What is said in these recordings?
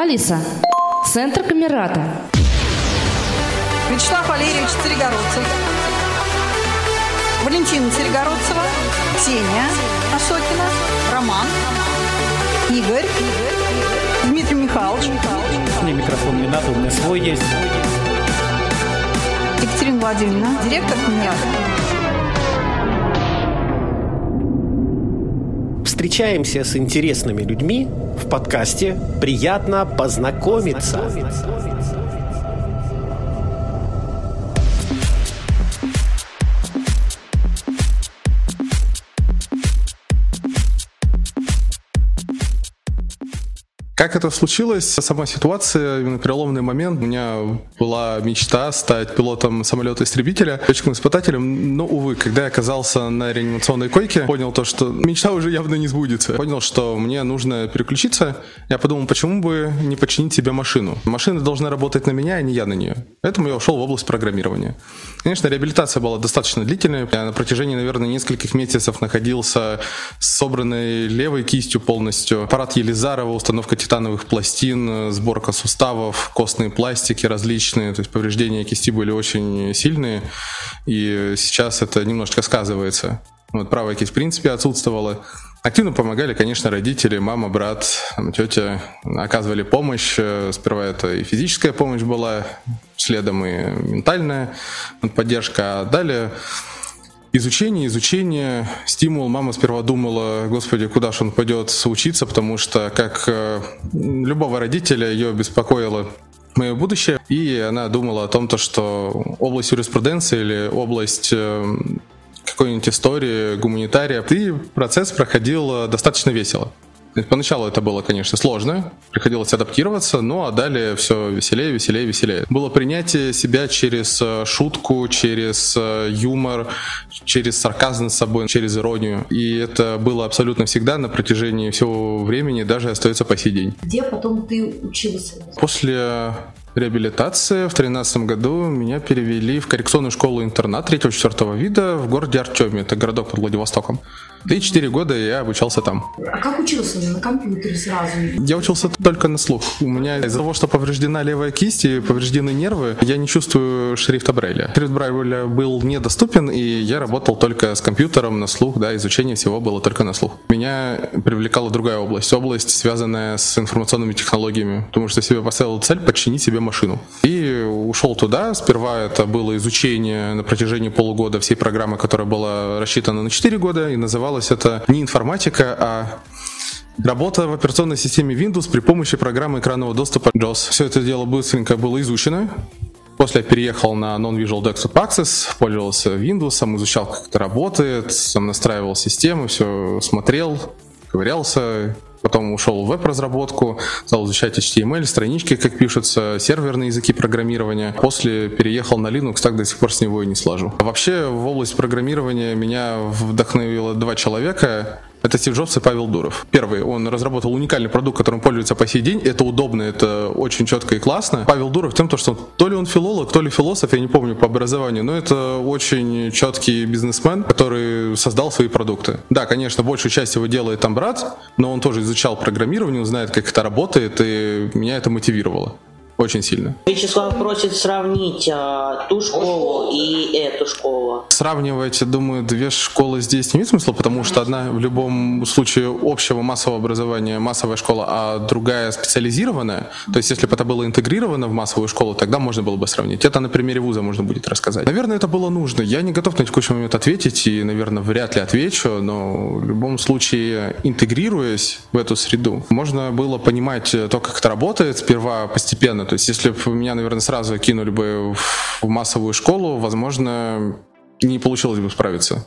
Алиса, центр Камерата. Вячеслав Валерьевич Царегородцев. Валентина Царегородцева. Ксения Осокина. Роман. Игорь. Дмитрий Михайлович. Мне микрофон не надо, у меня свой есть. Екатерина Владимировна. Директор КМИАДа. Встречаемся с интересными людьми в подкасте «Приятно познакомиться». Как это случилось? Сама ситуация, именно переломный момент. У меня была мечта стать пилотом самолета-истребителя, летчиком-испытателем, но, увы, когда я оказался на реанимационной койке, понял то, что мечта уже явно не сбудется. Понял, что мне нужно переключиться. Я подумал, почему бы не починить себе машину? Машина должна работать на меня, а не я на нее. Поэтому я ушел в область программирования. Конечно, реабилитация была достаточно длительной. Я на протяжении, наверное, нескольких месяцев находился с собранной левой кистью полностью. Аппарат Елизарова, установка титановых пластин, э, сборка суставов, костные пластики различные, то есть повреждения кисти были очень сильные, и сейчас это немножечко сказывается. Вот правая кисть в принципе отсутствовала. Активно помогали, конечно, родители, мама, брат, тетя оказывали помощь. Э, сперва это и физическая помощь была, следом и ментальная поддержка, а далее Изучение, изучение, стимул. Мама сперва думала, господи, куда же он пойдет учиться, потому что, как э, любого родителя, ее беспокоило мое будущее, и она думала о том, то, что область юриспруденции или область э, какой-нибудь истории, гуманитария, и процесс проходил достаточно весело. Поначалу это было, конечно, сложно, приходилось адаптироваться, ну а далее все веселее, веселее, веселее. Было принятие себя через э, шутку, через э, юмор, через сарказм с собой, через иронию. И это было абсолютно всегда на протяжении всего времени, даже остается по сей день. Где потом ты учился? После реабилитации в 2013 году меня перевели в коррекционную школу-интернат 3-4 вида в городе Артеме, это городок под Владивостоком. И 4 года я обучался там. А как учился? На компьютере сразу? Я учился только на слух. У меня из-за того, что повреждена левая кисть и повреждены нервы, я не чувствую шрифта Брайля. Шрифт Брайля был недоступен, и я работал только с компьютером на слух, да, изучение всего было только на слух. Меня привлекала другая область, область, связанная с информационными технологиями, потому что себе поставил цель подчинить себе машину. И ушел туда. Сперва это было изучение на протяжении полугода всей программы, которая была рассчитана на 4 года, и называлась это не информатика, а Работа в операционной системе Windows при помощи программы экранного доступа JAWS. Все это дело быстренько было изучено. После я переехал на Non-Visual Desktop Access, пользовался Windows, изучал, как это работает, сам настраивал систему, все смотрел, ковырялся, Потом ушел в веб-разработку, стал изучать HTML, странички, как пишутся, серверные языки программирования. После переехал на Linux, так до сих пор с него и не слажу. Вообще в область программирования меня вдохновило два человека. Это Стив Джобс и Павел Дуров. Первый, он разработал уникальный продукт, которым пользуется по сей день. Это удобно, это очень четко и классно. Павел Дуров тем, что то ли он филолог, то ли философ, я не помню по образованию, но это очень четкий бизнесмен, который создал свои продукты. Да, конечно, большую часть его делает там брат, но он тоже изучал программирование, он знает, как это работает, и меня это мотивировало. Очень сильно. Вячеслав просит сравнить а, ту школу и эту школу. Сравнивать, думаю, две школы здесь не имеет смысла, потому что одна в любом случае общего массового образования массовая школа, а другая специализированная. То есть, если бы это было интегрировано в массовую школу, тогда можно было бы сравнить. Это на примере вуза можно будет рассказать. Наверное, это было нужно. Я не готов на текущий момент ответить и, наверное, вряд ли отвечу, но в любом случае, интегрируясь в эту среду, можно было понимать то, как это работает, сперва постепенно то есть, если бы меня, наверное, сразу кинули бы в массовую школу, возможно, не получилось бы справиться.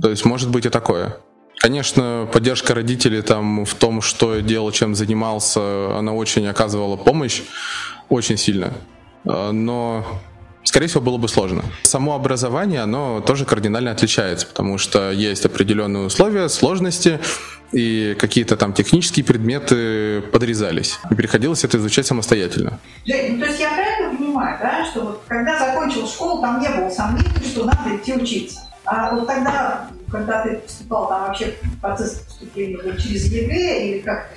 То есть, может быть и такое. Конечно, поддержка родителей там в том, что я делал, чем занимался, она очень оказывала помощь, очень сильно. А, но скорее всего, было бы сложно. Само образование, оно тоже кардинально отличается, потому что есть определенные условия, сложности, и какие-то там технические предметы подрезались. И приходилось это изучать самостоятельно. Жень, ну, то есть я правильно понимаю, да, что вот когда закончил школу, там не было сомнений, что надо идти учиться. А вот тогда, когда ты поступал, там вообще процесс поступления был через ЕГЭ или как?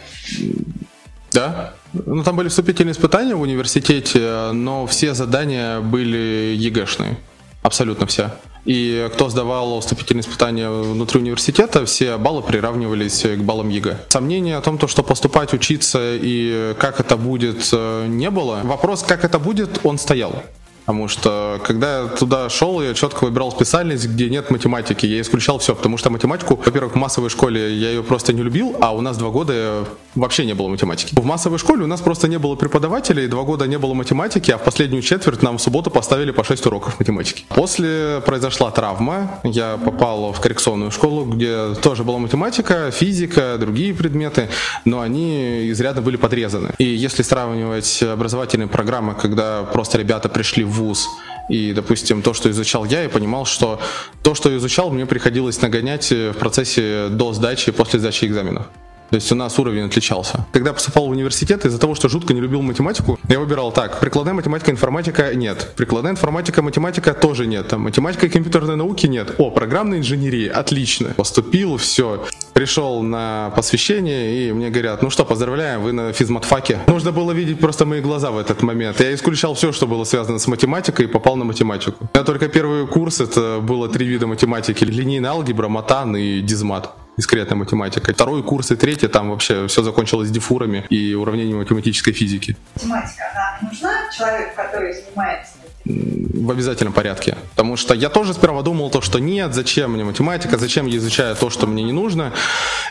Да, Ну, там были вступительные испытания в университете, но все задания были ЕГЭшные. Абсолютно все. И кто сдавал вступительные испытания внутри университета, все баллы приравнивались к баллам ЕГЭ. Сомнений о том, то, что поступать, учиться и как это будет, э, не было. Вопрос, как это будет, он стоял. Потому что, когда я туда шел, я четко выбирал специальность, где нет математики. Я исключал все, потому что математику, во-первых, в массовой школе я ее просто не любил, а у нас два года вообще не было математики. В массовой школе у нас просто не было преподавателей, два года не было математики, а в последнюю четверть нам в субботу поставили по 6 уроков математики. После произошла травма, я попал в коррекционную школу, где тоже была математика, физика, другие предметы, но они изрядно были подрезаны. И если сравнивать образовательные программы, когда просто ребята пришли в вуз, и, допустим, то, что изучал я, я понимал, что то, что изучал, мне приходилось нагонять в процессе до сдачи и после сдачи экзаменов. То есть у нас уровень отличался. Когда поступал в университет, из-за того, что жутко не любил математику, я выбирал так. Прикладная математика, информатика нет. Прикладная информатика, математика тоже нет. Там математика и компьютерной науки нет. О, программная инженерия, отлично. Поступил, все. Пришел на посвящение, и мне говорят, ну что, поздравляем, вы на физматфаке. Нужно было видеть просто мои глаза в этот момент. Я исключал все, что было связано с математикой, и попал на математику. У меня только первый курс, это было три вида математики. Линейная алгебра, матан и дизмат дискретная математика. Второй курс и третий, там вообще все закончилось дифурами и уравнениями математической физики. Математика, она нужна человеку, который занимается в обязательном порядке. Потому что я тоже сперва думал то, что нет, зачем мне математика, зачем я изучаю то, что мне не нужно.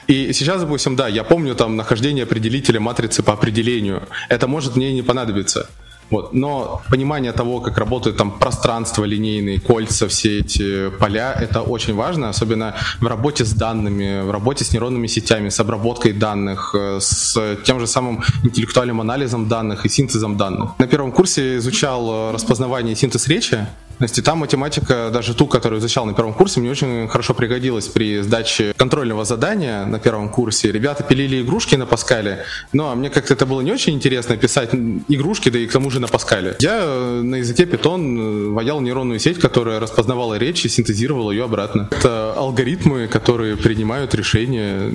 И сейчас, допустим, да, я помню там нахождение определителя матрицы по определению. Это может мне не понадобиться. Вот. Но понимание того, как работают там пространство линейные, кольца, все эти поля, это очень важно, особенно в работе с данными, в работе с нейронными сетями, с обработкой данных, э, с тем же самым интеллектуальным анализом данных и синтезом данных. На первом курсе изучал э, распознавание и синтез речи, то есть и там математика, даже ту, которую изучал на первом курсе, мне очень хорошо пригодилась при сдаче контрольного задания на первом курсе. Ребята пилили игрушки на Паскале, но мне как-то это было не очень интересно писать игрушки, да и к тому же на Паскале. Я э, на языке Python э, ваял нейронную сеть, которая распознавала речь и синтезировала ее обратно. Это алгоритмы, которые принимают решения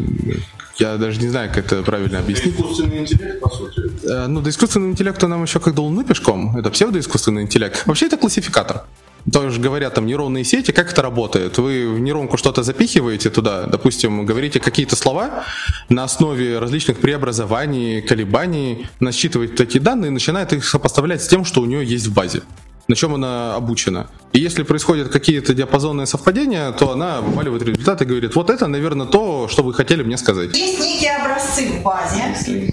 я даже не знаю, как это правильно объяснить. Это искусственный интеллект, по сути. Э, ну, до искусственного интеллекта нам еще как до Луны пешком. Это псевдоискусственный интеллект. Вообще это классификатор. Тоже говорят там нейронные сети, как это работает? Вы в нейронку что-то запихиваете туда, допустим, говорите какие-то слова, на основе различных преобразований, колебаний, насчитывает такие данные и начинает их сопоставлять с тем, что у нее есть в базе на чем она обучена. И если происходят какие-то диапазонные совпадения, то она вываливает результат и говорит, вот это, наверное, то, что вы хотели мне сказать. Есть некие образцы в базе.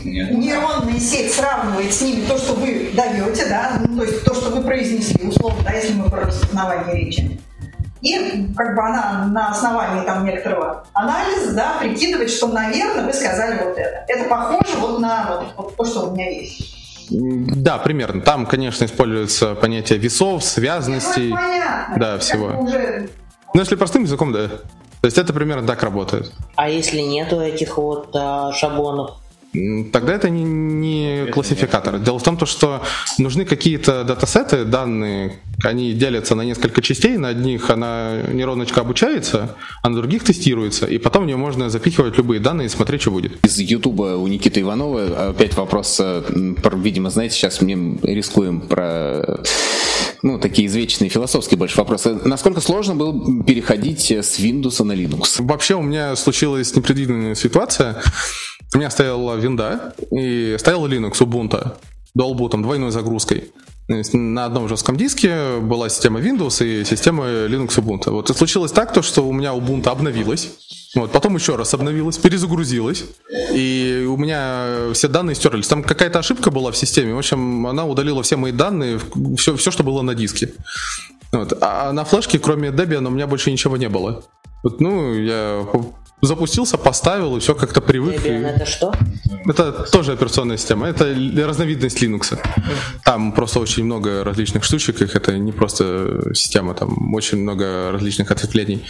Нейронная сеть сравнивает с ними то, что вы даете, да, ну, то есть то, что вы произнесли, условно, да, если мы про распознавание речи. И как бы она на основании там некоторого анализа, да, прикидывает, что, наверное, вы сказали вот это. Это похоже вот на вот, вот то, что у меня есть. Да, примерно. Там, конечно, используется понятие весов, связанностей. Ну, понятно. Да, всего. Уже... Ну, если простым языком, да. То есть это примерно так работает. А если нету этих вот а, шаблонов? Тогда это не, не классификатор. Дело в том, что нужны какие-то датасеты, данные, они делятся на несколько частей. На одних она нейроночка обучается, а на других тестируется. И потом в нее можно запихивать любые данные и смотреть, что будет. Из Ютуба у Никиты Иванова опять вопрос, э, видимо, знаете, сейчас мы рискуем про ну, такие извечные философские больше вопросы. Насколько сложно было переходить с Windows на Linux? Вообще у меня случилась непредвиденная ситуация. У меня стояла винда и стоял Linux Ubuntu долбу там двойной загрузкой. На одном жестком диске была система Windows и система Linux Ubuntu. Вот и случилось так, то, что у меня Ubuntu обновилась. Вот, потом еще раз обновилась, перезагрузилась, и у меня все данные стерлись. Там какая-то ошибка была в системе. В общем, она удалила все мои данные, все, все что было на диске. Вот. А на флешке, кроме Debian, у меня больше ничего не было. Вот, ну, я запустился, поставил, и все как-то привык. Debian это что? Это тоже операционная система, это разновидность Linux. Там просто очень много различных штучек, их это не просто система, там очень много различных ответвлений.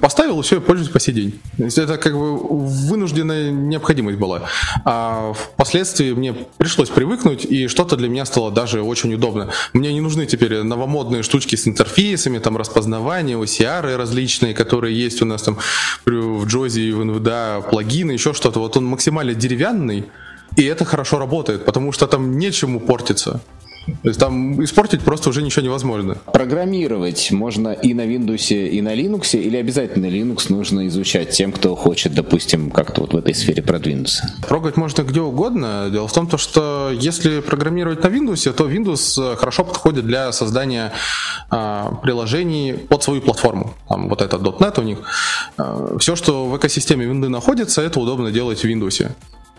Поставил, и все, пользуюсь по сей день. Это как бы вынужденная необходимость была. А впоследствии мне пришлось привыкнуть, и что-то для меня стало даже очень удобно. Мне не нужны теперь новомодные штучки с интерфейсами, там распознавание, OCR различные, которые есть у нас там в Joy Noise, в NVDA плагины, еще что-то. Вот он максимально деревянный, И это хорошо работает, потому что там нечему портиться. То есть там испортить просто уже ничего невозможно. Программировать можно и на Windows, и на Linux, или обязательно Linux нужно изучать тем, кто хочет, допустим, как-то вот в этой сфере продвинуться? Трогать можно где угодно. Дело в том, то, что если программировать на Windows, то Windows хорошо подходит для создания а, приложений под свою платформу. Там вот это .NET у них. А, все, что в экосистеме Windows находится, это удобно делать в Windows.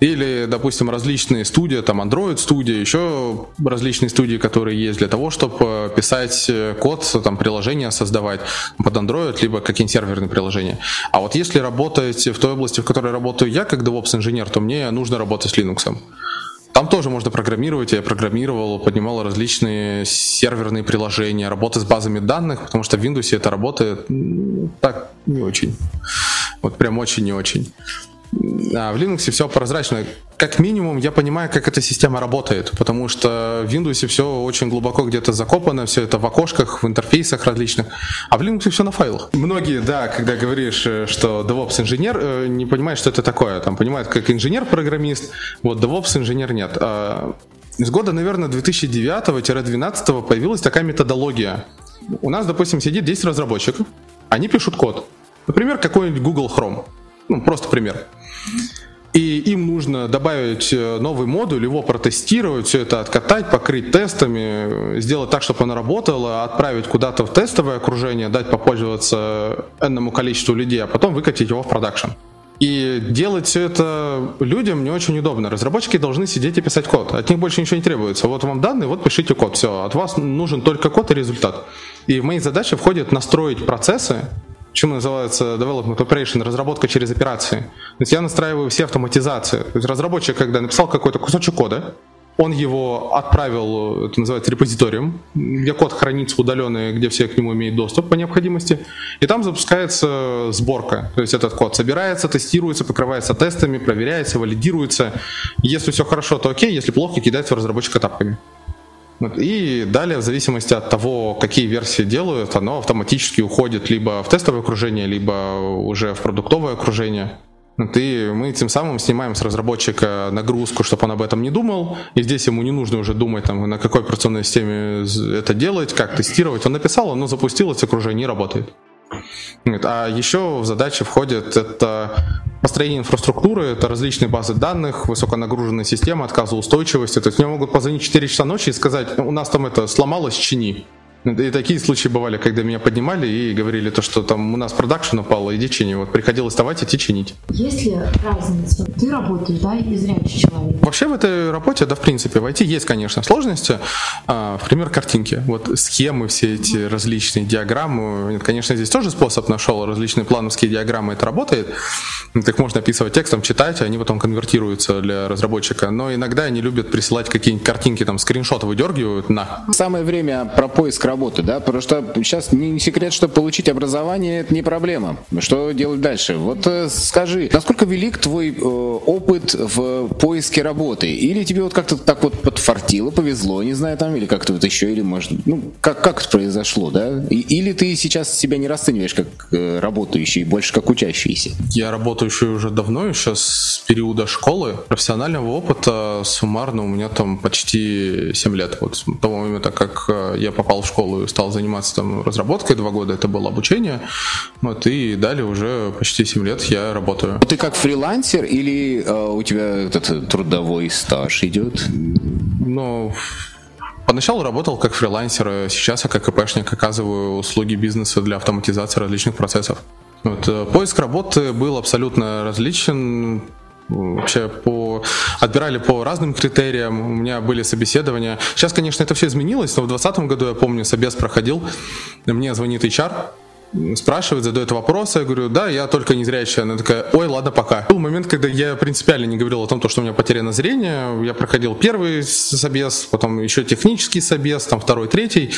Или, допустим, различные студии, там Android студия, еще различные студии, которые есть для того, чтобы писать код, там приложения создавать под Android, либо какие-нибудь серверные приложения. А вот если работать в той области, в которой работаю я, как DevOps-инженер, то мне нужно работать с Linux. Там тоже можно программировать. Я программировал, поднимал различные серверные приложения, работы с базами данных, потому что в Windows это работает так не очень. Вот прям очень не очень. А в Linux все прозрачно. Как минимум, я понимаю, как эта система работает, потому что в Windows все очень глубоко где-то закопано, все это в окошках, в интерфейсах различных, а в Linux все на файлах. Многие, да, когда говоришь, э, что DevOps инженер, э, не понимают, что это такое. Там понимают, как инженер-программист, вот DevOps инженер нет. А с года, наверное, 2009-2012 появилась такая методология. У нас, допустим, сидит 10 разработчиков, они пишут код. Например, какой-нибудь Google Chrome. Ну, просто пример. И им нужно добавить э, новый модуль, его протестировать, все это откатать, покрыть тестами, сделать так, чтобы оно работало, отправить куда-то в тестовое окружение, дать попользоваться энному количеству людей, а потом выкатить его в продакшн. И делать все это людям не очень удобно. Разработчики должны сидеть и писать код. От них больше ничего не требуется. Вот вам данные, вот пишите код. Все, от вас нужен только код и результат. И в мои задачи входит настроить процессы, Почему называется development operation, разработка через операции. То есть я настраиваю все автоматизации. То есть разработчик, когда написал какой-то кусочек кода, он его отправил, это называется репозиторием, где код хранится удаленный, где все к нему имеют доступ по необходимости. И там запускается сборка. То есть этот код собирается, тестируется, покрывается тестами, проверяется, валидируется. Если все хорошо, то окей, если плохо, кидается в разработчика тапками. И далее, в зависимости от того, какие версии делают, оно автоматически уходит либо в тестовое окружение, либо уже в продуктовое окружение. И мы тем самым снимаем с разработчика нагрузку, чтобы он об этом не думал. И здесь ему не нужно уже думать, там, на какой операционной системе это делать, как тестировать. Он написал, оно запустилось, окружение работает. А еще в задачи входит это построение инфраструктуры, это различные базы данных, высоконагруженная система, отказоустойчивости. То есть мне могут позвонить в 4 часа ночи и сказать, у нас там это сломалось, чини. И такие случаи бывали, когда меня поднимали и говорили то, что там у нас продакшн упал, иди чини. Вот приходилось вставать, идти чинить. Есть ли разница? Ты работаешь, да, и зрячий человек? Вообще в этой работе, да, в принципе, в IT есть, конечно, сложности. А, пример картинки. Вот схемы все эти различные, диаграммы. Конечно, здесь тоже способ нашел, различные плановские диаграммы, это работает. Их можно описывать текстом, читать, они потом конвертируются для разработчика. Но иногда они любят присылать какие-нибудь картинки, там, скриншоты выдергивают на. Самое время про поиск работы, да, потому что сейчас не секрет, что получить образование это не проблема. Что делать дальше? Вот э, скажи, насколько велик твой э, опыт в поиске работы? Или тебе вот как-то так вот подфартило, повезло, не знаю, там, или как-то вот еще, или может, ну, как, как это произошло, да? Или ты сейчас себя не расцениваешь как э, работающий, больше как учащийся? Я работаю еще уже давно, еще с периода школы. Профессионального опыта суммарно у меня там почти 7 лет. Вот с того момента, как я попал в школу школу и стал заниматься там разработкой два года, это было обучение. Вот, и далее уже почти 7 лет я работаю. Ты как фрилансер или э, у тебя этот трудовой стаж идет? Ну, Поначалу работал как фрилансер, сейчас я как ИПшник оказываю услуги бизнеса для автоматизации различных процессов. Вот, э, поиск работы был абсолютно различен вообще по отбирали по разным критериям, у меня были собеседования. Сейчас, конечно, это все изменилось, но в 2020 году, я помню, собес проходил, мне звонит HR, спрашивает, задает вопросы, я говорю, да, я только не зрячая. Она такая, ой, ладно, пока. Был момент, когда я принципиально не говорил о том, что у меня потеряно зрение. Я проходил первый собес, потом еще технический собес, там второй, третий.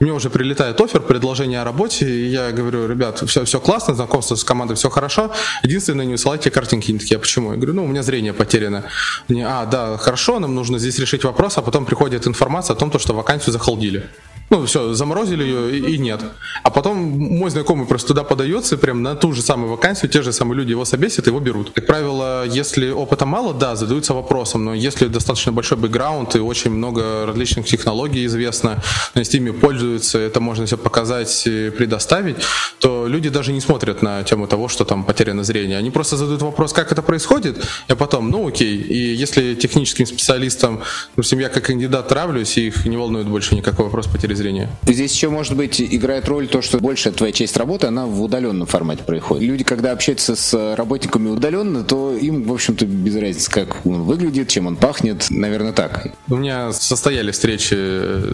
Мне уже прилетает офер, предложение о работе, и я говорю, ребят, все, все классно, знакомство с командой, все хорошо. Единственное, не высылайте картинки. Они такие, а почему? Я говорю, ну, у меня зрение потеряно. Они, а, да, хорошо, нам нужно здесь решить вопрос, а потом приходит информация о том, что вакансию захолдили. Ну, все, заморозили ее и, и нет. А потом мой знакомый просто туда подается, прям на ту же самую вакансию, те же самые люди его собесят, его берут. Как правило, если опыта мало, да, задаются вопросом, но если достаточно большой бэкграунд и очень много различных технологий известно, с ними пользуются, это можно все показать и предоставить, то люди даже не смотрят на тему того, что там потеряно зрение. Они просто задают вопрос, как это происходит, а потом, ну окей, и если техническим специалистам, допустим, я как кандидат травлюсь, и их не волнует больше никакой вопрос потери зрения. Здесь еще, может быть, играет роль то, что большая твоя часть работы, она в удаленном формате происходит. Люди, когда общаются с работниками удаленно, то им, в общем-то, без разницы, как он выглядит, чем он пахнет. Наверное, так. У меня состоялись встречи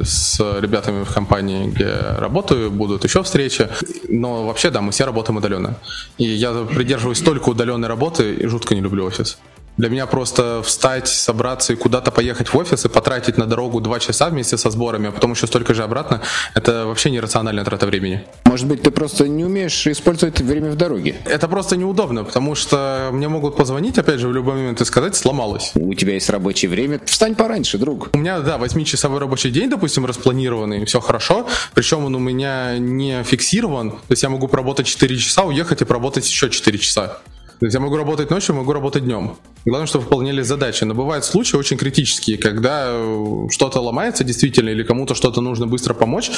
с ребятами в компании, где работаю, будут еще встречи. Но вообще, да, мы все работаем удаленно. И я придерживаюсь только удаленной работы и жутко не люблю офис. Для меня просто встать, собраться и куда-то поехать в офис и потратить на дорогу два часа вместе со сборами, а потом еще столько же обратно, это вообще нерациональная трата времени. Может быть, ты просто не умеешь использовать время в дороге? Это просто неудобно, потому что мне могут позвонить, опять же, в любой момент и сказать, сломалось. У тебя есть рабочее время, встань пораньше, друг. У меня, да, 8-часовой рабочий день, допустим, распланированный, все хорошо, причем он у меня не фиксирован, то есть я могу поработать 4 часа, уехать и поработать еще 4 часа. То есть я могу работать ночью, могу работать днем. Главное, чтобы выполнялись задачи. Но бывают случаи очень критические, когда э, что-то ломается действительно, или кому-то что-то нужно быстро помочь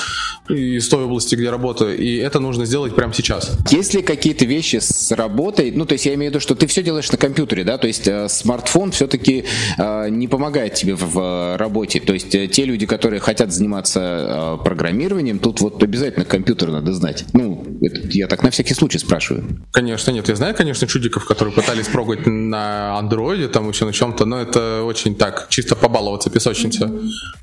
из той области, где работаю, и это нужно сделать прямо сейчас. Есть ли какие-то вещи с работой? Ну, то есть я имею в виду, что ты все делаешь на компьютере, да? То есть э, смартфон все-таки э, не помогает тебе в, в работе. То есть э, те люди, которые хотят заниматься э, программированием, тут вот обязательно компьютер надо знать. Ну, это, я так на всякий случай спрашиваю. Конечно, нет. Я знаю, конечно, чудиков, которые пытались прогать на андроиде, там еще на чем-то, но это очень так, чисто побаловаться песочница.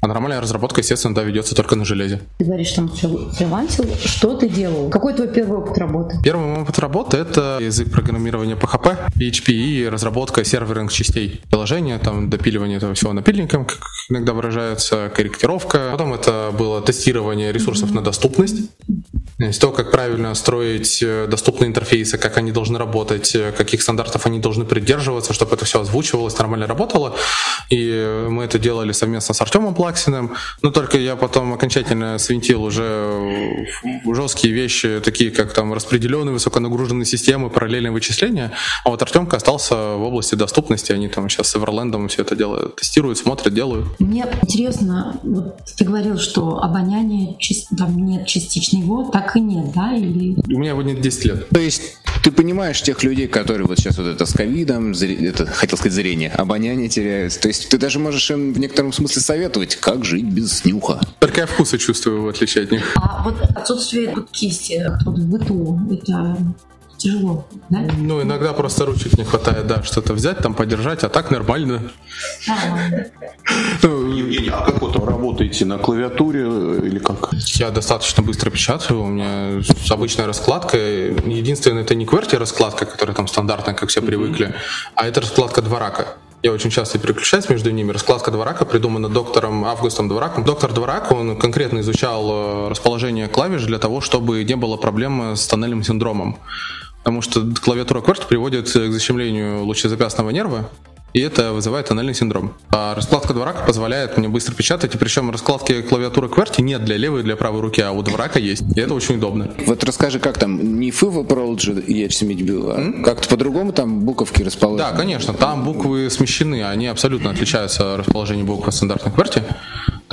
А нормальная разработка, естественно, да, ведется только на железе. Ты говоришь, там фрил- фрилансил. Что ты делал? Какой твой первый опыт работы? Первый мой опыт работы — это язык программирования PHP, PHP и разработка серверных частей приложения, там допиливание этого всего напильником, как иногда выражается, корректировка. Потом это было тестирование ресурсов на доступность. Есть то, как правильно строить э, доступные интерфейсы, как они должны работать, э, каких стандартов они должны придерживаться, чтобы это все озвучивалось, нормально работало. И э, мы это делали совместно с Артемом Плаксиным. Но только я потом окончательно свинтил уже в жесткие вещи, такие как там распределенные высоконагруженные системы, параллельные вычисления. А вот Артемка остался в области доступности. Они там сейчас с Эверлендом все это делают, тестируют, смотрят, делают. Мне интересно, вот ты говорил, что обоняние там нет частично его, так и нет, да? Или У меня его нет 10 лет. То есть ты понимаешь тех людей, которые вот сейчас вот это с ковидом, это, хотел сказать зрение, обоняние теряют. То есть ты даже можешь им в некотором смысле советовать, как жить без нюха. Только я вкусы чувствую, в отличие от них. а вот отсутствие вот кисти вот в быту, это тяжело, да? Ну, иногда просто ручек не хватает, да, что-то взять, там подержать, а так нормально. Ну, Евгений, а как вот работаете на клавиатуре э, или как? Я достаточно быстро печатаю, у меня обычная раскладка. Единственное, это не QWERTY раскладка, которая там стандартная, как все привыкли, а это раскладка два рака. Я очень часто переключаюсь между ними. Раскладка Дворака придумана доктором Августом Двораком. Доктор Дворак, он конкретно изучал э, расположение клавиш для того, чтобы не было проблем с тоннельным синдромом. Потому что клавиатура QWERTY приводит к защемлению лучезапястного нерва, и это вызывает тоннельный синдром. А раскладка Дворака позволяет мне быстро печатать, и причем раскладки клавиатуры QWERTY нет для левой и для правой руки, а у Дворака есть. И это очень удобно. Вот расскажи, как там, не FIV Prology я бил, а как-то по-другому там буковки расположены? Да, конечно, там буквы смещены, они абсолютно отличаются расположение букв от стандартных QWERTY.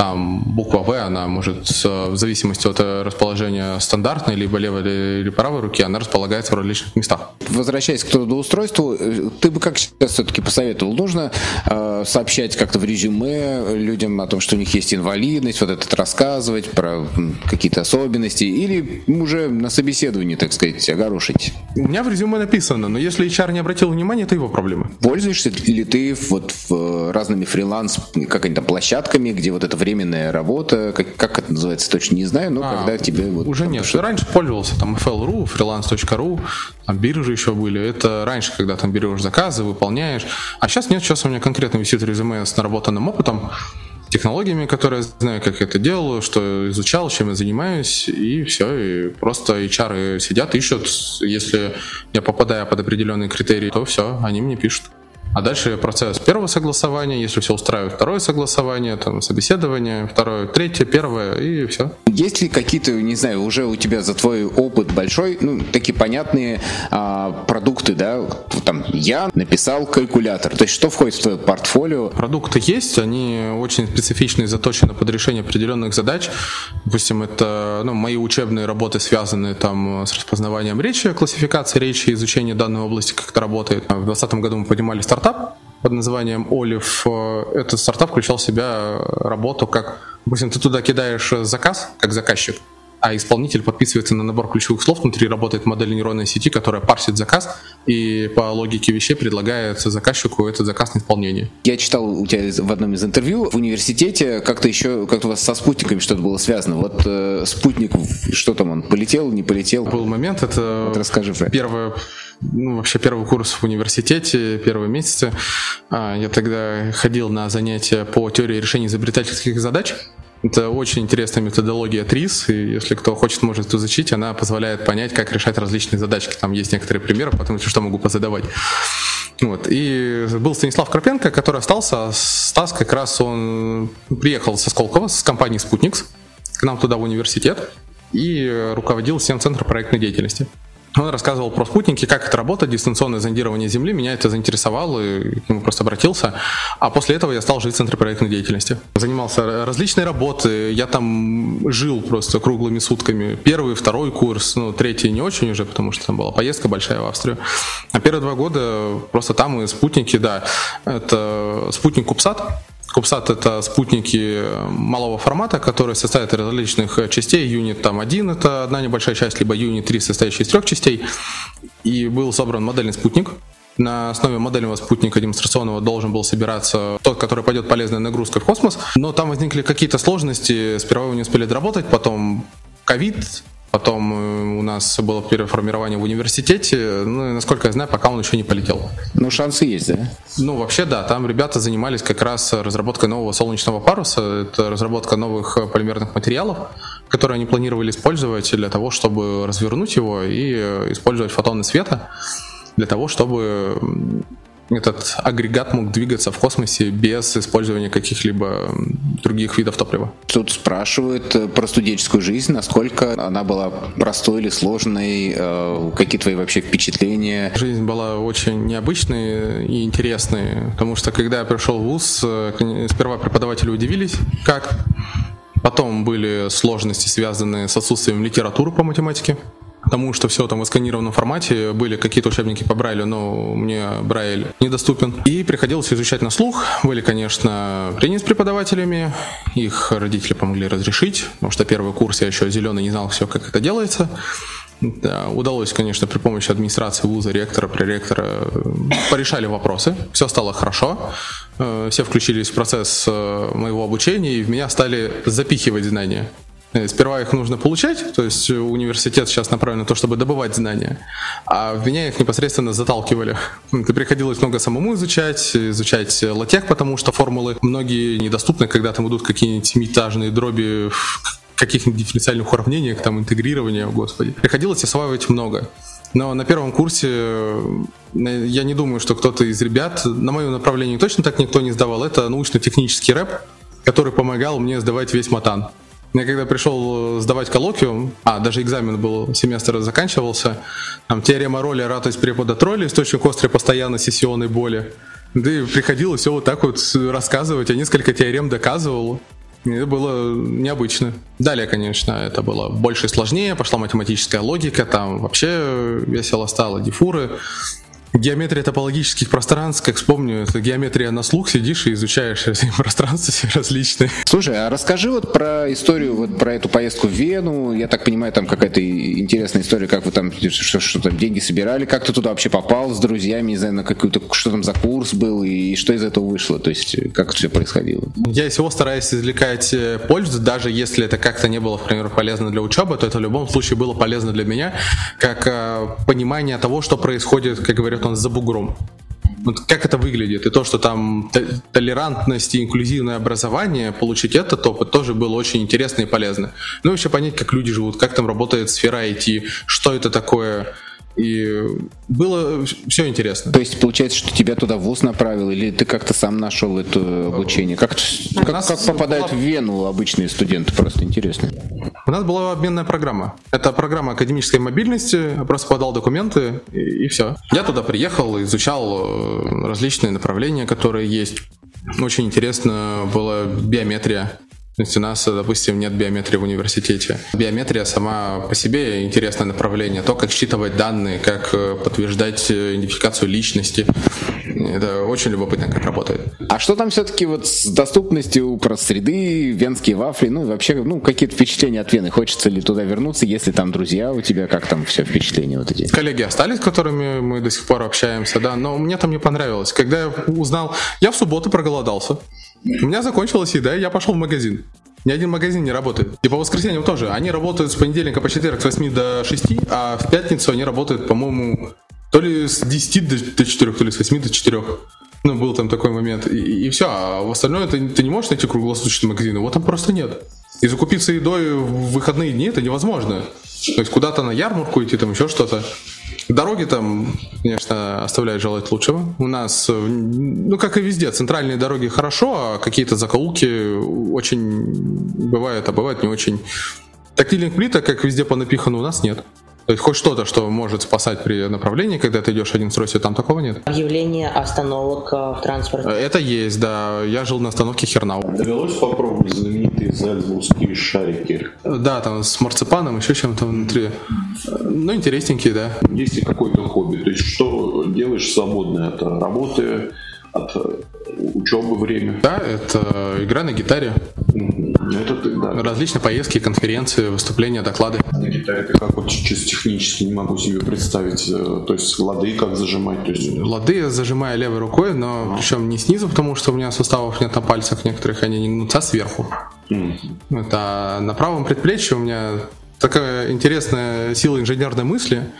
Там буква В, она может, с- в зависимости от э, расположения стандартной, либо левой или или правой руки, она располагается в различных местах. Возвращаясь к трудоустройству, э, ты бы как сейчас все-таки посоветовал? Нужно э, сообщать как-то в резюме людям о том, что у них есть инвалидность, вот этот рассказывать про какие-то особенности, или уже на собеседовании, так сказать, огорошить? У меня в резюме написано, но если HR не обратил внимания, это его проблемы. Пользуешься ли ты вот в, э, разными фриланс, как они там, площадками, где вот эта временная работа, как, как это называется, точно не знаю, но А, когда тебе вот... Уже нет. что-то- Раньше пользовался там FL.ru, freelance.ru, там биржи еще были. Это раньше, когда там берешь заказы, выполняешь. А сейчас нет, сейчас у меня конкретно висит резюме с наработанным опытом, технологиями, которые знаю, как я это делаю, что изучал, чем я занимаюсь, и все. И просто HR сидят, ищут. Если я попадаю под определенные критерии, то все, они мне пишут. А дальше процесс первого согласования, если все устраивает, второе согласование, там собеседование, второе, третье, первое и все. Есть ли какие-то, не знаю, уже у тебя за твой опыт большой, ну, такие понятные а, продукты, да? Там я написал калькулятор. То есть что входит в твое портфолио? Продукты есть, они очень специфичные, заточены под решение определенных задач. Допустим, это ну, мои учебные работы связаны там с распознаванием речи, классификацией речи, изучение данной области, как это работает. В 2020 году мы поднимали старт стартап под названием Олив. Этот стартап включал в себя работу как, допустим, ты туда кидаешь заказ как заказчик, а исполнитель подписывается на набор ключевых слов, внутри работает модель нейронной сети, которая парсит заказ и по логике вещей предлагает заказчику этот заказ на исполнение. Я читал у тебя в одном из интервью в университете как-то еще, как-то у вас со спутниками что-то было связано. Вот э, спутник, что там он, полетел, не полетел? Был момент, это вот расскажи про первое ну, вообще первый курс в университете, первые месяцы. А, я тогда ходил на занятия по теории решения изобретательских задач. Это очень интересная методология ТРИС, и если кто хочет, может изучить, она позволяет понять, как решать различные задачки. Там есть некоторые примеры, потом, если что, могу позадавать. Вот. И был Станислав Карпенко, который остался. Стас как раз он приехал со Сколково, с компании «Спутникс», к нам туда в университет и руководил всем центром проектной деятельности. Он рассказывал про спутники, как это работает, дистанционное зондирование Земли. Меня это заинтересовало, и к нему просто обратился. А после этого я стал жить в Центре проектной деятельности. Занимался различной работой. Я там жил просто круглыми сутками. Первый, второй курс, ну, третий не очень уже, потому что там была поездка большая в Австрию. А первые два года просто там и спутники, да. Это спутник Кубсат, Кубсат это спутники малого формата, которые состоят из различных частей. Юнит там один это одна небольшая часть, либо юнит 3, состоящий из трех частей. И был собран модельный спутник. На основе модельного спутника демонстрационного должен был собираться тот, который пойдет полезной нагрузкой в космос. Но там возникли какие-то сложности. Сперва его не успели доработать, потом ковид, Потом э, у нас было переформирование в университете. Ну, и, насколько я знаю, пока он еще не полетел. Ну, шансы есть, да? Ну, вообще, да. Там ребята занимались как раз разработкой нового солнечного паруса. Это разработка новых полимерных материалов, которые они планировали использовать для того, чтобы развернуть его и использовать фотоны света для того, чтобы этот агрегат мог двигаться в космосе без использования каких-либо других видов топлива. Тут спрашивают э, про студенческую жизнь, насколько она была простой или сложной, э, какие твои вообще впечатления? Жизнь была очень необычной и интересной, потому что когда я пришел в ВУЗ, э, сперва преподаватели удивились, как Потом были сложности, связанные с отсутствием литературы по математике потому что все там в сканированном формате, были какие-то учебники по Брайлю, но мне Брайль недоступен. И приходилось изучать на слух. Были, конечно, тренинги с преподавателями, их родители помогли разрешить, потому что первый курс я еще зеленый не знал все, как это делается. Да, удалось, конечно, при помощи администрации вуза, ректора, проректора порешали вопросы, все стало хорошо, э, все включились в процесс э, моего обучения и в меня стали запихивать знания. Э, сперва их нужно получать, то есть университет сейчас направлен на то, чтобы добывать знания, а в меня их непосредственно заталкивали. Ты приходилось много самому изучать, изучать латех, потому что формулы многие недоступны, когда там идут какие-нибудь семиэтажные дроби каких-нибудь дифференциальных уравнениях, там интегрирования, господи. Приходилось осваивать много. Но на первом курсе э, я не думаю, что кто-то из ребят, на моем направлении точно так никто не сдавал, это научно-технический рэп, который помогал мне сдавать весь матан. Я когда пришел э, сдавать коллоквиум, а, даже экзамен был, семестр заканчивался, там теорема роли, ратость препода тролли, источник острой постоянно сессионной боли. Да и приходилось все вот так вот рассказывать, я несколько теорем доказывал. Это было необычно. Далее, конечно, это было больше и сложнее, пошла математическая логика, там вообще весело стало, дифуры. Геометрия топологических пространств, как вспомню, это геометрия на слух, сидишь и изучаешь эти пространства все различные. Слушай, а расскажи вот про историю, вот про эту поездку в Вену. Я так понимаю, там какая-то интересная история, как вы там что, что там деньги собирали, как ты туда вообще попал с друзьями, не знаю, на какой-то, что там за курс был и что из этого вышло, то есть как это все происходило? Я из всего стараюсь извлекать э, пользу, даже если это как-то не было, например, полезно для учебы, то это в любом случае было полезно для меня, как э, понимание того, что происходит, как говорят он за бугром. Вот как это выглядит, и то, что там толерантность и инклюзивное образование, получить этот опыт тоже было очень интересно и полезно. Ну, еще понять, как люди живут, как там работает сфера IT, что это такое, И было все интересно. То есть получается, что тебя туда вуз направил, или ты как-то сам нашел это обучение? Как, как, как попадают в Вену обычные студенты? Просто интересно. У нас была обменная программа. Это программа академической мобильности. Я просто подал документы и, и все. Я туда приехал, изучал э, различные направления, которые есть. Очень интересно была биометрия. То есть у нас, допустим, нет биометрии в университете. Биометрия сама по себе интересное направление. То, как считывать данные, как э, подтверждать э, идентификацию личности. Это очень любопытно, как работает. А что там все-таки вот с доступностью про среды, венские вафли, ну вообще, ну какие-то впечатления от Вены? Хочется ли туда вернуться, если там друзья у тебя, как там все впечатления вот эти? Коллеги остались, с которыми мы до сих пор общаемся, да, но мне там не понравилось. Когда я узнал, я в субботу проголодался. У меня закончилась еда, и я пошел в магазин. Ни один магазин не работает. И по воскресеньям тоже. Они работают с понедельника по четверг с 8 до 6, а в пятницу они работают, по-моему, то ли с 10 до, до 4, то ли с 8 до 4. Ну, был там такой момент. И, и все. А в остальное ты, ты не можешь найти круглосуточный магазин. Его там просто нет. И закупиться едой в выходные дни это невозможно. То есть куда-то на ярмарку идти, там еще что-то. Дороги там, конечно, оставляют желать лучшего. У нас, ну, как и везде, центральные дороги хорошо, а какие-то закоулки очень бывают, а бывают не очень. Тактильных плиток, как везде понапихано, у нас нет. То есть хоть что-то, что может спасать при направлении, когда ты идешь один стройся, там такого нет. Объявление остановок э, в транспорте. Это есть, да. Я жил на остановке Хернау. Довелось попробовать знаменитые зальцбургские шарики? Да, там с марципаном, еще чем-то внутри. Ну, интересненькие, да. Есть ли какое-то хобби? То есть что делаешь свободное от работы, от учебы время? Да, это игра на гитаре. Это ты, да. Различные поездки, конференции, выступления, доклады. На гитаре ты как вот чисто технически не могу себе представить. э, То есть лады как зажимать? То есть... Лады я зажимаю левой рукой, но причем не снизу, потому что у меня суставов нет на пальцах некоторых, они не гнутся, а сверху. Это на правом предплечье у меня такая интересная сила инженерной мысли.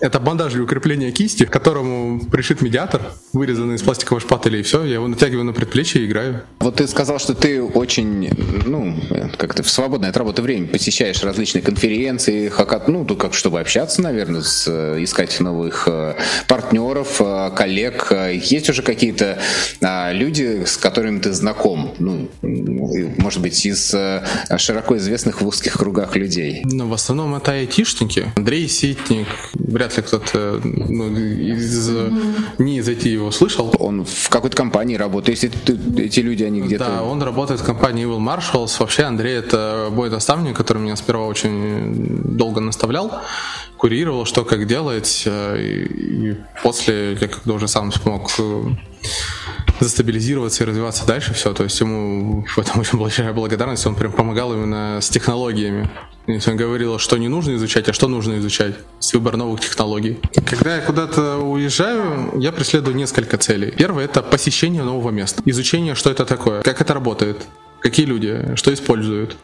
Это бандаж для укрепления кисти, к которому пришит медиатор, вырезанный из пластикового шпателя, и все, я его натягиваю на предплечье и играю. Вот ты сказал, что ты очень, ну, как-то в свободное от работы время посещаешь различные конференции, хакат, ну, то как, чтобы общаться, наверное, с, э, искать новых э, партнеров, э, коллег. Есть уже какие-то а, люди, с которыми ты знаком, ну, может быть, из широко известных в узких кругах людей? Но в основном это айтишники. Андрей Ситник, вряд ли кто-то ну, из, не из IT его слышал. Он в какой-то компании работает, если ты- эти люди, они где-то... Да, он работает в компании Evil Marshals. Вообще Андрей это мой наставник, который меня сперва очень долго наставлял, курировал, что как делать. э, И, и после, я когда уже сам смог э, застабилизироваться и развиваться дальше, все. То есть ему в этом очень большая благодарность. Он прям помогал именно с технологиями. Есть он говорил, что не нужно изучать, а что нужно изучать. С выбор новых технологий. Когда я куда-то уезжаю, я преследую несколько целей. Первое это посещение нового места. Изучение, что это такое, как это работает, какие люди, что используют.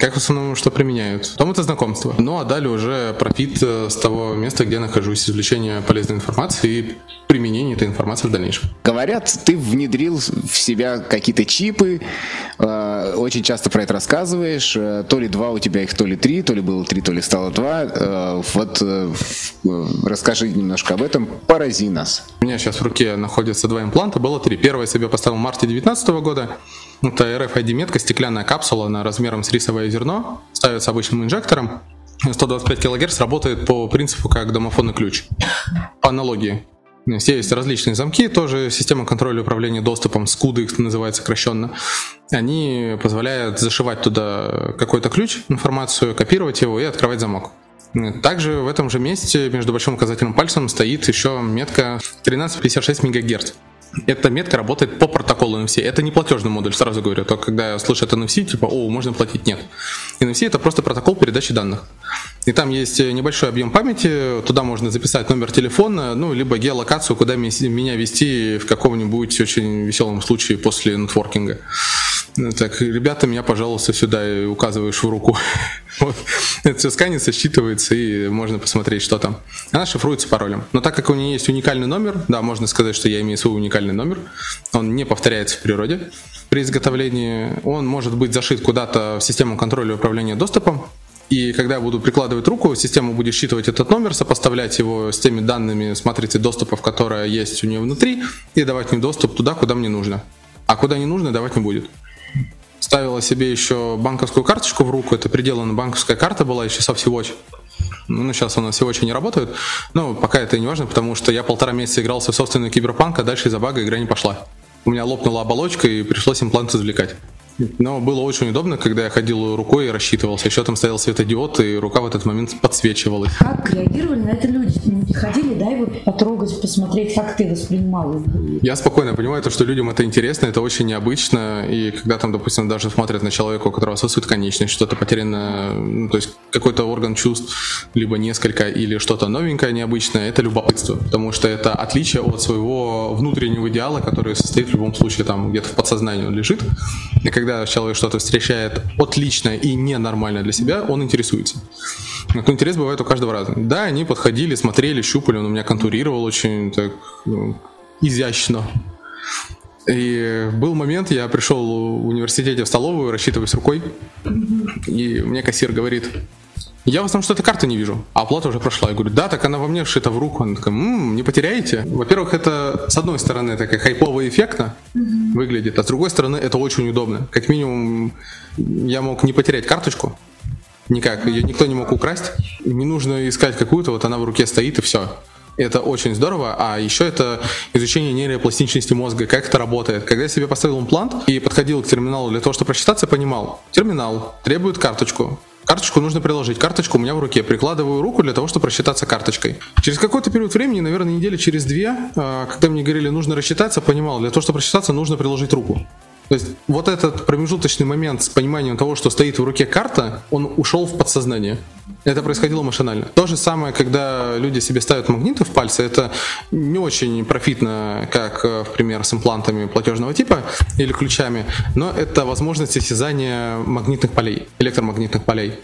Как в основном что применяют. Потом это знакомство. Ну а далее уже профит э, с того места, где я нахожусь, извлечение полезной информации и применение этой информации в дальнейшем. Говорят, ты внедрил в себя какие-то чипы, э, очень часто про это рассказываешь. э, То ли два у тебя их, то ли три, то ли было три, то ли стало два. Э, Вот э, расскажи немножко об этом, порази нас. У меня сейчас в руке находятся два импланта, было три. Первое себе поставил в марте 2019 года. Это RFID-метка, стеклянная капсула на размером с рисовое зерно. Ставится обычным инжектором. 125 кГц работает по принципу как домофонный ключ. По аналогии. Здесь есть различные замки, тоже система контроля управления доступом, SCUDA их называется сокращенно. Они позволяют зашивать туда какой-то ключ, информацию, копировать его и открывать замок. Также в этом же месте между большим указательным пальцем стоит еще метка 1356 МГц. Эта метка работает по протоколу NFC. Это не платежный модуль, сразу говорю. То когда слышат NFC, типа, о, можно платить, нет. NFC это просто протокол передачи данных. И там есть небольшой объем памяти, туда можно записать номер телефона, ну, либо геолокацию, куда меня вести в каком-нибудь очень веселом случае после нетворкинга. Ну, Так, ребята, меня, пожалуйста, сюда указываешь в руку. Вот. Это все сканится, считывается, и можно посмотреть, что там. Она шифруется паролем. Но так как у нее есть уникальный номер, да, можно сказать, что я имею свой уникальный номер, он не повторяется в природе при изготовлении, он может быть зашит куда-то в систему контроля и управления доступом, И когда я буду прикладывать руку, система будет считывать этот номер, сопоставлять его с теми данными с матрицы доступов, которая есть у нее внутри, и давать мне доступ туда, куда мне нужно. А куда не нужно, давать не будет. Ставила себе еще банковскую карточку в руку, это приделана банковская карта была еще со Watch. Ну, сейчас у нас все очень не работают. Но пока это не важно, потому что я полтора месяца игрался в собственную киберпанк, а дальше из-за бага игра не пошла. У меня лопнула оболочка и пришлось имплант извлекать. Но было очень удобно, когда я ходил рукой и рассчитывался. Еще там стоял светодиод, и рука в этот момент подсвечивалась. Как реагировали на это люди? Ходили, да, его потрогать, посмотреть, как ты воспринимал его? Я спокойно понимаю, то, что людям это интересно, это очень необычно. И когда там, допустим, даже смотрят на человека, у которого отсутствует конечность, что-то потеряно, ну, то есть какой-то орган чувств, либо несколько, или что-то новенькое, необычное, это любопытство. Потому что это отличие от своего внутреннего идеала, который состоит в любом случае там где-то в подсознании он лежит. И когда когда человек что-то встречает отлично и ненормально для себя, он интересуется. Но интерес бывает у каждого разный. Да, они подходили, смотрели, щупали, он у меня контурировал очень так ну, изящно. И был момент, я пришел в университете в столовую, рассчитываясь рукой, и мне кассир говорит, я в основном что-то карты не вижу, а оплата уже прошла. Я говорю, да, так она во мне вшита в руку. Она такая, м-м, не потеряете? Во-первых, это с одной стороны такая хайпово эффектно mm-hmm. выглядит, а с другой стороны это очень удобно. Как минимум я мог не потерять карточку, никак, ее никто не мог украсть. Не нужно искать какую-то, вот она в руке стоит и все. Это очень здорово, а еще это изучение нейропластичности мозга, как это работает. Когда я себе поставил имплант и подходил к терминалу для того, чтобы просчитаться, понимал, терминал требует карточку, Карточку нужно приложить. Карточка у меня в руке. Прикладываю руку для того, чтобы рассчитаться карточкой. Через какой-то период времени, наверное, недели через две, а, когда мне говорили, нужно рассчитаться, понимал, для того, чтобы рассчитаться, нужно приложить руку. То есть вот этот промежуточный момент с пониманием того, что стоит в руке карта, он ушел в подсознание. Это происходило машинально. То же самое, когда люди себе ставят магниты в пальцы, это не очень профитно, как, в пример, с имплантами платежного типа или ключами, но это возможность осязания магнитных полей, электромагнитных полей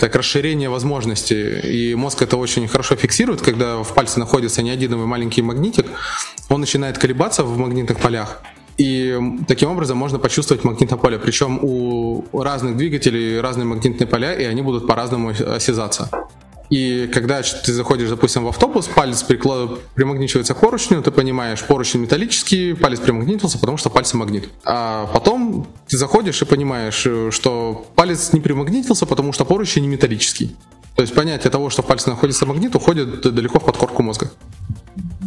так расширение возможностей. И мозг это очень хорошо фиксирует, когда в пальце находится неодиновый маленький магнитик, он начинает колебаться в магнитных полях. И таким образом можно почувствовать магнитное поле. Причем у разных двигателей разные магнитные поля, и они будут по-разному осязаться. И когда ты заходишь, допустим, в автобус, палец приклад... примагничивается к поручню, ты понимаешь, поручень металлический, палец примагнитился, потому что пальцы магнит. А потом ты заходишь и понимаешь, что палец не примагнитился, потому что поручень не металлический. То есть понятие того, что в пальце находится магнит, уходит далеко в подкорку мозга.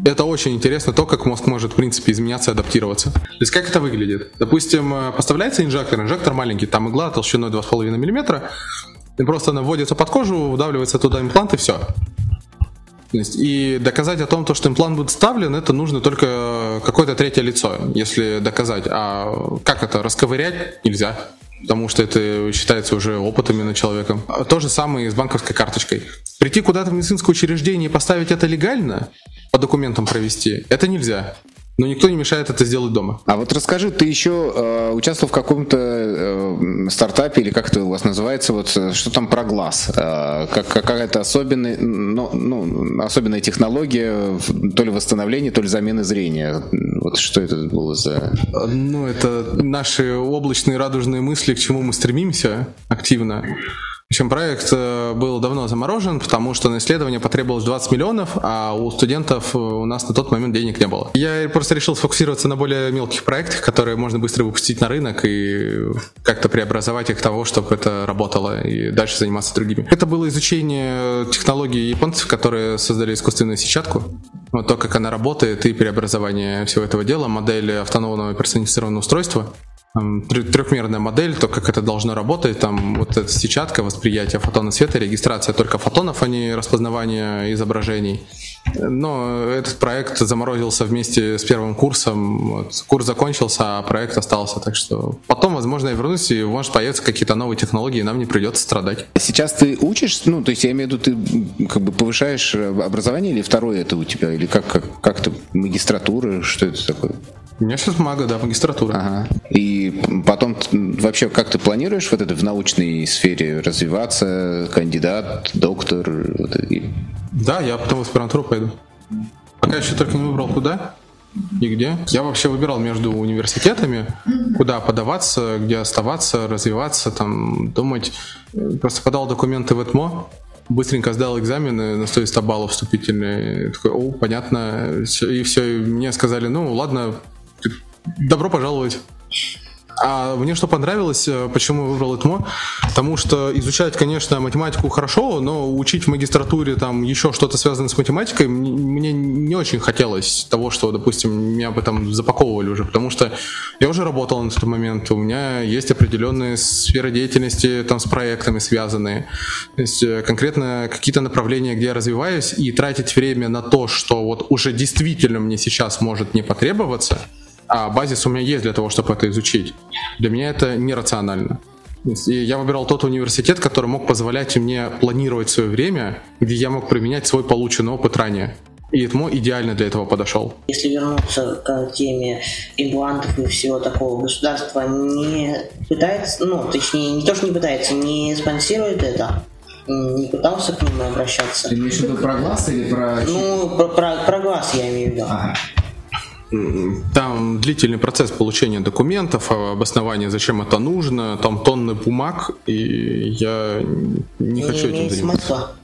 Это очень интересно, то, как мозг может, в принципе, изменяться и адаптироваться. То есть, как это выглядит? Допустим, э, поставляется инжектор, инжектор маленький, там игла толщиной 2,5 мм, и просто она вводится под кожу, вдавливается туда имплант и все. И доказать о том, что имплант будет вставлен, это нужно только какое-то третье лицо, если доказать. А как это, расковырять нельзя потому что это считается уже опытом именно человеком. То же самое и с банковской карточкой. Прийти куда-то в медицинское учреждение и поставить это легально, по документам провести, это нельзя но никто не мешает это сделать дома. А вот расскажи, ты еще э, участвовал в каком-то э, стартапе или как это у вас называется, вот э, что там про глаз? Э, как, какая-то особенная, ну, ну, особенная технология, то ли восстановления, то ли замены зрения. Вот что это было за... Ну, это наши облачные радужные мысли, к чему мы стремимся активно. Причем проект э, был давно заморожен, потому что на исследование потребовалось 20 миллионов, а у студентов э, у нас на тот момент денег не было. Я просто решил сфокусироваться на более мелких проектах, которые можно быстро выпустить на рынок и как-то преобразовать их того, чтобы это работало и дальше заниматься другими. Это было изучение технологий японцев, которые создали искусственную сетчатку. Вот то, как она работает и преобразование всего этого дела, модель автономного персонифицированного устройства трехмерная модель, то, как это должно работать, там вот эта сетчатка, восприятие фотона света, регистрация только фотонов, а не распознавание изображений. Но этот проект заморозился вместе с первым курсом. Вот, курс закончился, а проект остался. Так что потом, возможно, я вернусь, и может появятся какие-то новые технологии, и нам не придется страдать. Сейчас ты учишь, ну, то есть я имею в виду, ты как бы повышаешь образование, или второе это у тебя, или как, как, как ты, магистратура, что это такое? У меня сейчас мага, да, магистратура. Ага. И потом вообще как ты планируешь вот это в научной сфере развиваться, кандидат, доктор? Вот, и... Да, я потом в аспирантуру пойду. Пока еще только не выбрал куда. и где. Я вообще выбирал между университетами, куда подаваться, где оставаться, развиваться, там, думать. Просто подал документы в ЭТМО, быстренько сдал экзамены на 100 баллов вступительные. Такой, о, понятно. И все, и мне сказали, ну ладно, добро пожаловать. А мне что понравилось, э, почему я выбрал ЭТМО? Потому что изучать, конечно, математику хорошо, но учить в магистратуре там еще что-то связанное с математикой мне не очень хотелось того, что, допустим, меня бы там запаковывали уже, потому что я уже работал на тот момент, у меня есть определенные сферы деятельности там с проектами связанные, то есть э, конкретно какие-то направления, где я развиваюсь, и тратить время на то, что вот уже действительно мне сейчас может не потребоваться – а базис у меня есть для того, чтобы это изучить. Для меня это нерационально. И я выбирал тот университет, который мог позволять мне планировать свое время, где я мог применять свой полученный опыт ранее. И ЭТМО идеально для этого подошел. Если вернуться к теме имплантов и всего такого, государство не пытается, ну, точнее, не то, что не пытается, не спонсирует это, не пытался к ним обращаться. Ты имеешь в виду про глаз или про... Ну, про, про, про глаз я имею в виду. Ага. Там длительный процесс получения документов, а обоснования, зачем это нужно, там тонны бумаг, и я не, хочу этим заниматься. Смысла.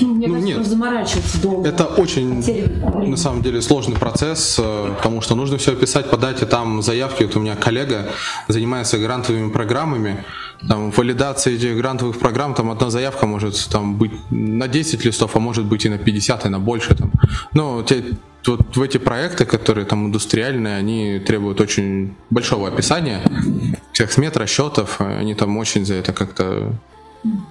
Ну, мне ну, кажется, нет. заморачиваться долго. Это очень, на самом деле, сложный процесс, э, потому что нужно все описать, подать, и там заявки. Вот у меня коллега занимается грантовыми программами, там валидация этих грантовых программ, там одна заявка может там быть на 10 листов, а может быть и на 50, и на больше. Там. Но те, вот в эти проекты, которые там индустриальные, они требуют очень большого описания, всех смет, расчетов, они там очень за это как-то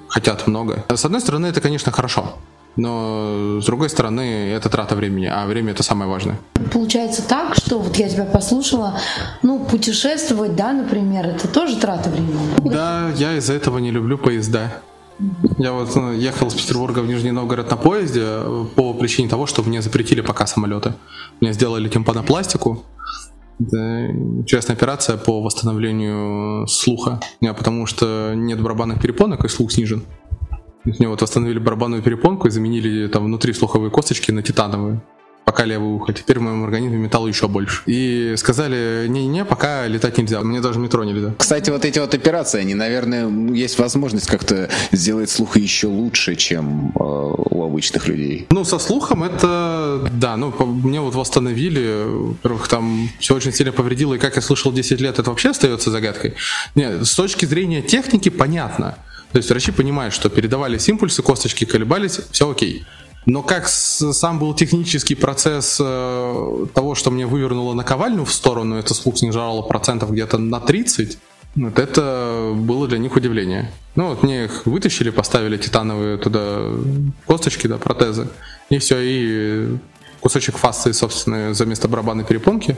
хотят много. С одной стороны, это, конечно, хорошо, но с другой стороны, это трата времени, а время это самое важное. Получается так, что вот я тебя послушала, ну, путешествовать, да, например, это тоже трата времени. Да, я из-за этого не люблю поезда. Я вот ну, ехал с Петербурга в Нижний Новгород на поезде э, по причине того, что мне запретили пока самолеты. Мне сделали тимпанопластику. Это операция по восстановлению слуха. Не, потому что нет барабанных перепонок и слух снижен. Мне вот восстановили барабанную перепонку и заменили там внутри слуховые косточки на титановые пока левое ухо. Теперь в моем организме металла еще больше. И сказали, не-не, пока летать нельзя. Мне даже метро нельзя. Кстати, вот эти вот операции, они, наверное, есть возможность как-то сделать слух еще лучше, чем э, у обычных людей. Ну, со слухом это, да, ну, мне вот восстановили. Во-первых, там все очень сильно повредило, и как я слышал 10 лет, это вообще остается загадкой. Нет, с точки зрения техники понятно. То есть врачи понимают, что передавались импульсы, косточки колебались, все окей. Но как сам был технический процесс э, того, что мне вывернуло наковальню в сторону, это слух снижало процентов где-то на 30, вот это было для них удивление. Ну вот мне их вытащили, поставили титановые туда косточки, да, протезы, и все, и кусочек фасции, собственно, за место барабанной перепонки,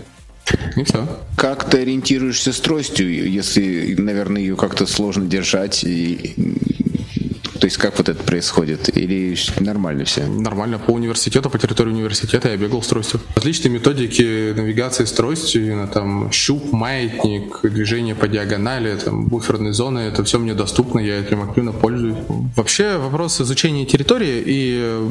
и все. Как ты ориентируешься с тростью, если, наверное, ее как-то сложно держать и то есть как вот это происходит? Или нормально все? Нормально. По университету, по территории университета я бегал с тростью. Различные методики навигации с тростью, там щуп, маятник, движение по диагонали, там буферные зоны, это все мне доступно, я этим активно пользуюсь. Вообще вопрос изучения территории и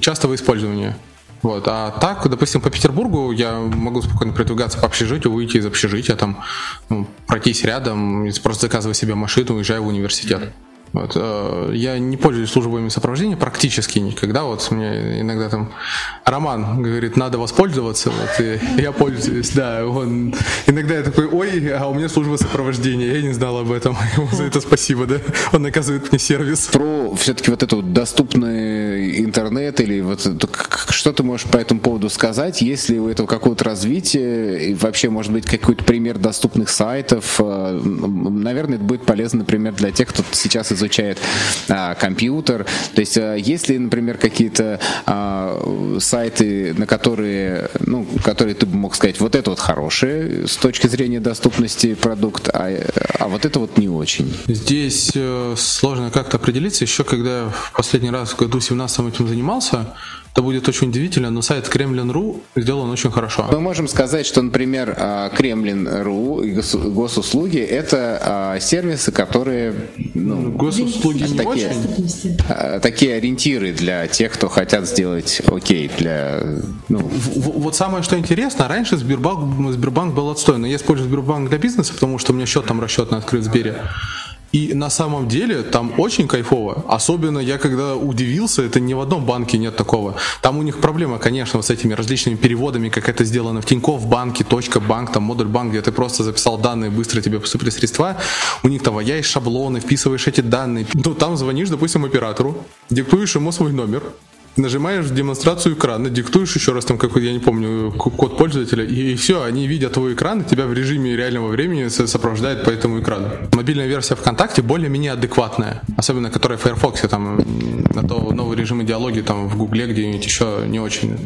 частого использования. Вот. А так, допустим, по Петербургу я могу спокойно продвигаться по общежитию, выйти из общежития, там, ну, пройтись рядом, просто заказывая себе машину, уезжая в университет. Вот, э, я не пользуюсь службами сопровождения практически никогда. Вот мне иногда там Роман говорит, надо воспользоваться. Вот, и я пользуюсь, да. Он, иногда я такой, ой, а у меня служба сопровождения, я не знал об этом. Ему за это спасибо, да. Он оказывает мне сервис. Про все-таки вот эту доступный интернет или вот что ты можешь по этому поводу сказать? Есть ли у этого какое-то развитие? И вообще, может быть, какой-то пример доступных сайтов? Э, наверное, это будет полезно, например, для тех, кто сейчас из изучает а, компьютер. То есть, а, есть ли, например, какие-то а, сайты, на которые, ну, которые ты бы мог сказать, вот это вот хорошие с точки зрения доступности продукт, а, а вот это вот не очень? Здесь э, сложно как-то определиться. Еще когда в последний раз в году 17 этим занимался, это будет очень удивительно, но сайт Kremlin.ru сделан очень хорошо. Мы можем сказать, что, например, а, Kremlin.ru и госуслуги — это а, сервисы, которые... Ну, госуслуги не такие, очень. а, такие ориентиры для тех, кто хотят сделать окей для... Ну, вот самое, что интересно, раньше Сбербанк, Сбербанк был отстой, но я использую Сбербанк для бизнеса, потому что у меня счет там расчетный открыт в Сбере. И на самом деле там очень кайфово. Особенно я когда удивился, это ни в одном банке нет такого. Там у них проблема, конечно, вот с этими различными переводами, как это сделано в Тинькофф банке, точка банк, там модуль банк, где ты просто записал данные, быстро тебе поступили средства. У них там есть шаблоны, вписываешь эти данные. Ну, там звонишь, допустим, оператору, диктуешь ему свой номер, нажимаешь демонстрацию экрана, диктуешь еще раз там какой я не помню, код пользователя, и, все, они видят твой экран, и тебя в режиме реального времени сопровождает по этому экрану. Мобильная версия ВКонтакте более-менее адекватная, особенно которая в Firefox, там, на то новый режим идеологии там в Гугле где-нибудь еще не очень.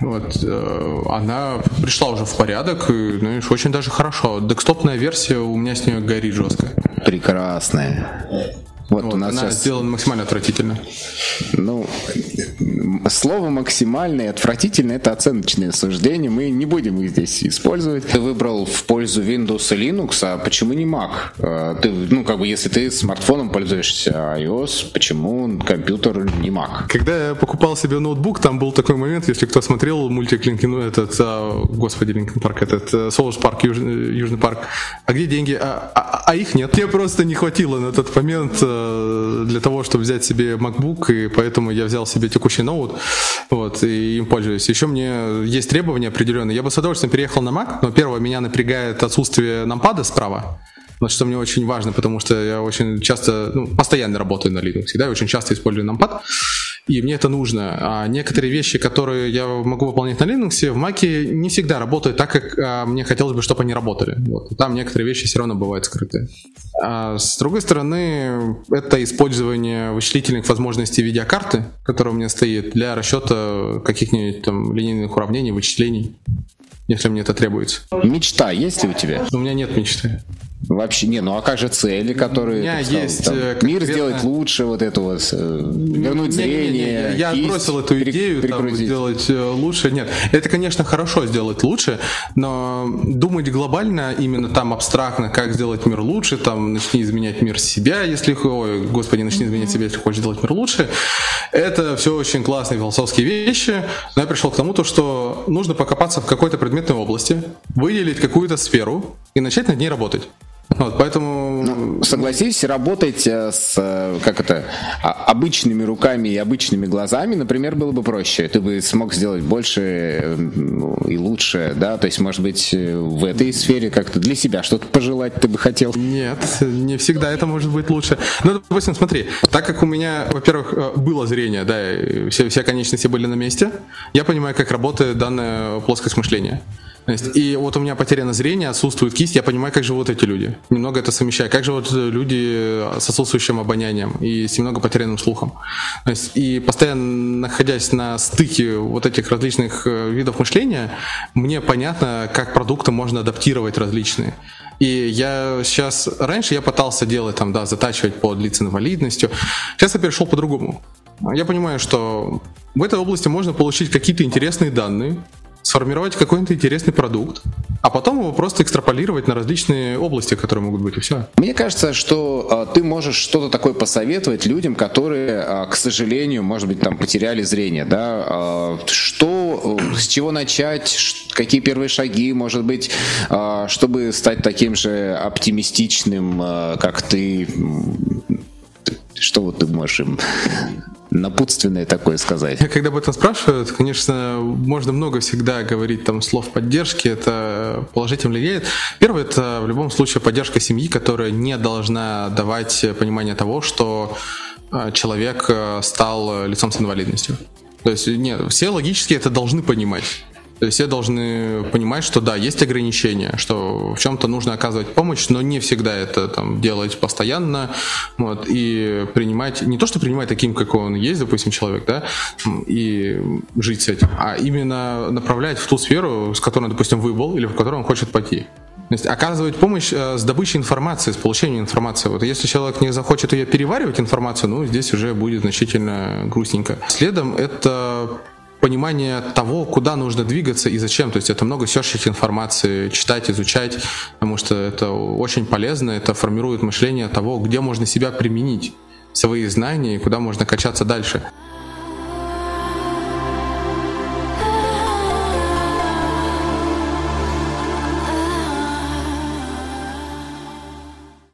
Вот, э, она пришла уже в порядок, и, ну, очень даже хорошо. Декстопная версия у меня с нее горит жестко. Прекрасная. Вот, вот у нас она сейчас... сделана максимально отвратительно. Ну, слово максимально и отвратительно это оценочное суждение. Мы не будем их здесь использовать. Ты выбрал в пользу Windows и Linux, а почему не Mac? А, ты, ну, как бы, если ты смартфоном пользуешься iOS, почему компьютер не Mac? Когда я покупал себе ноутбук, там был такой момент, если кто смотрел мультик Linkin, ну, этот, а, господи, Linkin Park, этот, South Park, Южный, Южный парк. А где деньги? А, а, а их нет. Мне просто не хватило на тот момент Э, для того, чтобы взять себе MacBook, и поэтому я взял себе текущий ноут, вот, и им пользуюсь. Еще мне есть требования определенные. Я бы с удовольствием переехал на Mac, но первое, меня напрягает отсутствие numpad а справа, вот что мне очень важно, потому что я очень часто, ну, постоянно работаю на Linux, да, очень часто использую нампад и мне это нужно. А некоторые вещи, которые я могу выполнять на Linux, в Mac не всегда работают так, как а, мне хотелось бы, чтобы они работали. Вот. Там некоторые вещи все равно бывают скрыты. А с другой стороны, это использование вычислительных возможностей видеокарты, которая у меня стоит, для расчета каких-нибудь там линейных уравнений, вычислений если мне это требуется. Мечта есть ли у тебя? У меня нет мечты. Вообще, не, ну а как же цели, которые... У меня сказал, есть... Там, э, мир сделать лучше, вот это вот, э, вернуть не, зрение, не, не, не. Я кисть, отбросил эту идею, там, сделать э, лучше. Нет, это, конечно, хорошо сделать лучше, но думать глобально, именно там абстрактно, как сделать мир лучше, там, начни изменять мир себя, если... Ой, господи, начни изменять себя, если хочешь сделать мир лучше. Это все очень классные философские вещи, но я пришел к тому, то, что нужно покопаться в какой-то предметной области, выделить какую-то сферу и начать над ней работать. Вот, поэтому... Ну, согласись, работать э, с, э, как это, а, обычными руками и обычными глазами, например, было бы проще. Ты бы смог сделать больше э, ну, и лучше, да? То есть, может быть, в этой сфере как-то для себя что-то пожелать ты бы хотел? Нет, не всегда это может быть лучше. Ну, допустим, смотри, так как у меня, во-первых, было зрение, да, все, все конечности были на месте, я понимаю, как работает данная плоскость мышления. И вот у меня потеряно зрение, отсутствует кисть, я понимаю, как живут эти люди. Немного это совмещаю. Как живут люди с отсутствующим обонянием и с немного потерянным слухом. И постоянно находясь на стыке вот этих различных э, видов мышления, мне понятно, как продукты можно адаптировать различные. И я сейчас, раньше я пытался делать там, да, затачивать под лиц инвалидностью. Сейчас я перешел по-другому. Я понимаю, что в этой области можно получить какие-то интересные данные, сформировать какой-то интересный продукт, а потом его просто экстраполировать на различные области, которые могут быть, и все. Мне кажется, что э, ты можешь что-то такое посоветовать людям, которые, э, к сожалению, может быть, там потеряли зрение, да, э, что, э, с чего начать, какие первые шаги, может быть, э, чтобы стать таким же оптимистичным, э, как ты, что вот ты можешь им напутственное такое сказать? Когда об этом спрашивают, конечно, можно много всегда говорить там слов поддержки, это положительно влияет. Первое, это в любом случае поддержка семьи, которая не должна давать понимание того, что э, человек э, стал лицом с инвалидностью. То есть, нет, все логически это должны понимать. То есть все должны понимать, что да, есть ограничения, что в чем-то нужно оказывать помощь, но не всегда это там делать постоянно, вот, и принимать, не то, что принимать таким, как он есть, допустим, человек, да, и жить с этим, а именно направлять в ту сферу, с которой, допустим, выбыл, или в которую он хочет пойти. есть оказывать помощь э, с добычей информации, с получением информации. Вот если человек не захочет ее переваривать информацию, ну, здесь уже будет значительно грустненько. Следом это понимание того, куда нужно двигаться и зачем. То есть это много серчить информации, читать, изучать, потому что это очень полезно, это формирует мышление того, где можно себя применить, свои знания и куда можно качаться дальше.